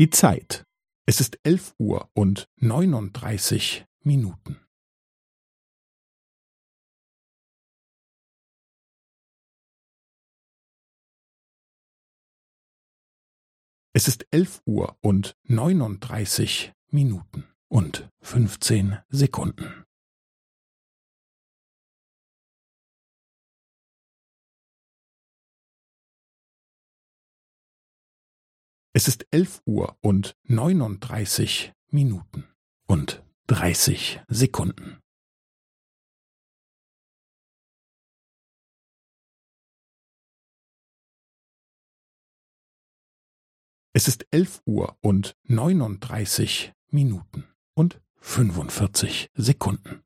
Die Zeit. Es ist elf Uhr und neununddreißig Minuten. Es ist elf Uhr und neununddreißig Minuten und fünfzehn Sekunden. Es ist elf Uhr und neununddreißig Minuten und dreißig Sekunden. Es ist elf Uhr und neununddreißig Minuten und fünfundvierzig Sekunden.